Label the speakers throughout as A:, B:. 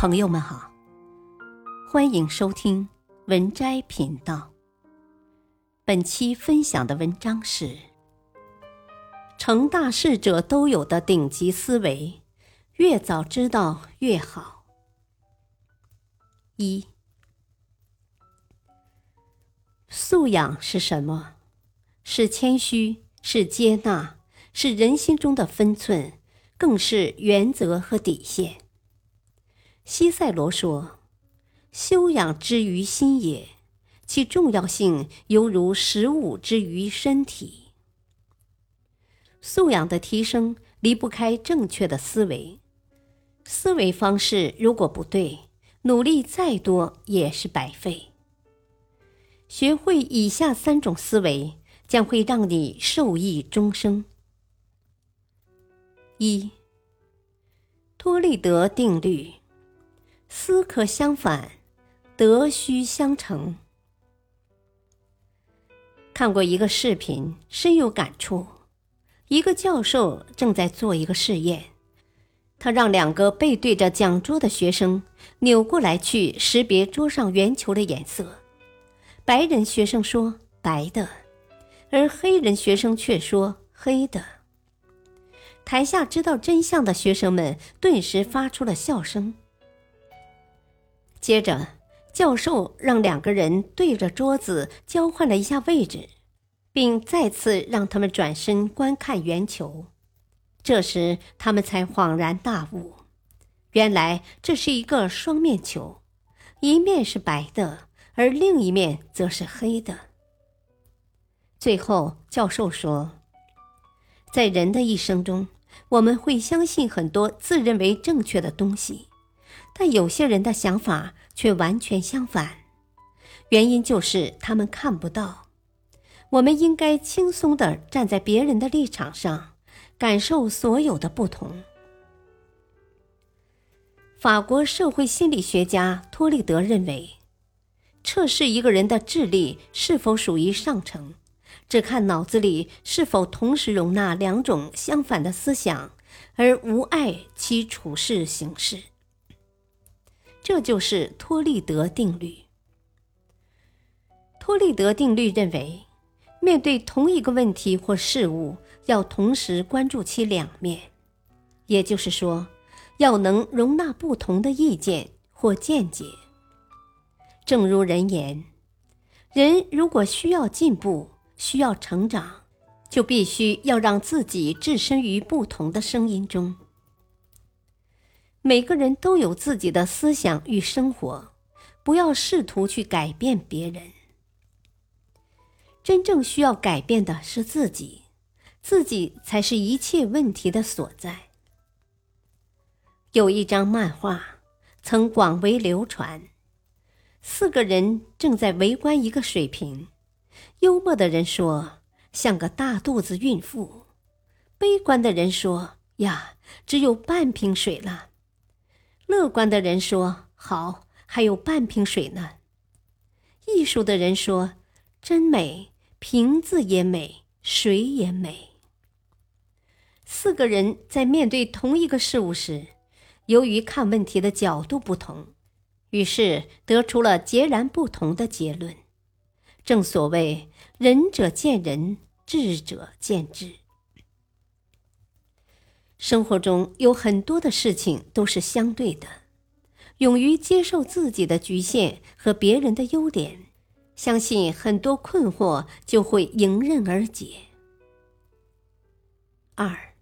A: 朋友们好，欢迎收听文摘频道。本期分享的文章是：成大事者都有的顶级思维，越早知道越好。一，素养是什么？是谦虚，是接纳，是人心中的分寸，更是原则和底线。西塞罗说：“修养之于心也，其重要性犹如食物之于身体。素养的提升离不开正确的思维，思维方式如果不对，努力再多也是白费。学会以下三种思维，将会让你受益终生。一，托利德定律。”思可相反，德须相成。看过一个视频，深有感触。一个教授正在做一个试验，他让两个背对着讲桌的学生扭过来去识别桌上圆球的颜色。白人学生说白的，而黑人学生却说黑的。台下知道真相的学生们顿时发出了笑声。接着，教授让两个人对着桌子交换了一下位置，并再次让他们转身观看圆球。这时，他们才恍然大悟，原来这是一个双面球，一面是白的，而另一面则是黑的。最后，教授说，在人的一生中，我们会相信很多自认为正确的东西。但有些人的想法却完全相反，原因就是他们看不到。我们应该轻松地站在别人的立场上，感受所有的不同。法国社会心理学家托利德认为，测试一个人的智力是否属于上乘，只看脑子里是否同时容纳两种相反的思想，而无碍其处事行事。这就是托利德定律。托利德定律认为，面对同一个问题或事物，要同时关注其两面，也就是说，要能容纳不同的意见或见解。正如人言，人如果需要进步、需要成长，就必须要让自己置身于不同的声音中。每个人都有自己的思想与生活，不要试图去改变别人。真正需要改变的是自己，自己才是一切问题的所在。有一张漫画曾广为流传，四个人正在围观一个水瓶。幽默的人说：“像个大肚子孕妇。”悲观的人说：“呀，只有半瓶水了。”乐观的人说：“好，还有半瓶水呢。”艺术的人说：“真美，瓶子也美，水也美。”四个人在面对同一个事物时，由于看问题的角度不同，于是得出了截然不同的结论。正所谓“仁者见仁，智者见智”。生活中有很多的事情都是相对的，勇于接受自己的局限和别人的优点，相信很多困惑就会迎刃而解。二，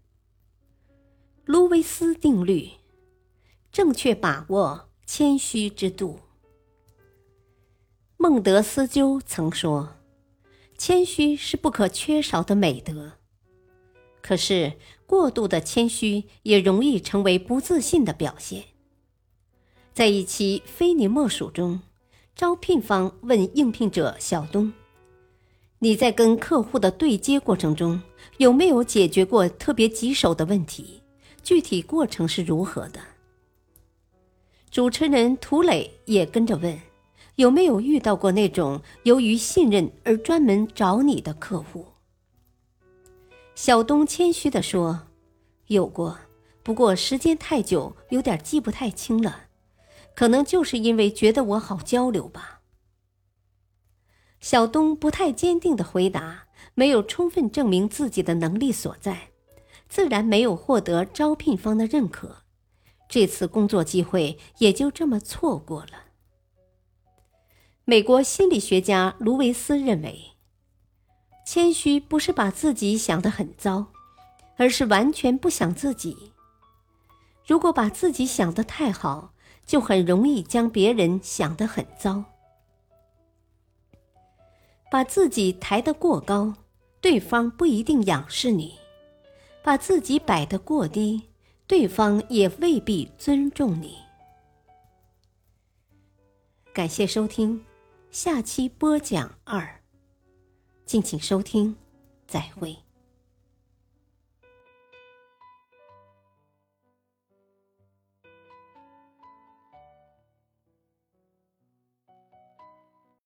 A: 卢维斯定律，正确把握谦虚之度。孟德斯鸠曾说：“谦虚是不可缺少的美德。”可是，过度的谦虚也容易成为不自信的表现。在一期《非你莫属》中，招聘方问应聘者小东：“你在跟客户的对接过程中，有没有解决过特别棘手的问题？具体过程是如何的？”主持人涂磊也跟着问：“有没有遇到过那种由于信任而专门找你的客户？”小东谦虚地说：“有过，不过时间太久，有点记不太清了。可能就是因为觉得我好交流吧。小东不太坚定的回答，没有充分证明自己的能力所在，自然没有获得招聘方的认可，这次工作机会也就这么错过了。美国心理学家卢维斯认为，谦虚不是把自己想得很糟，而是完全不想自己。如果把自己想得太好，就很容易将别人想得很糟。把自己抬得过高，对方不一定仰视你；把自己摆得过低，对方也未必尊重你。感谢收听，下期播讲二，敬请收听，再会。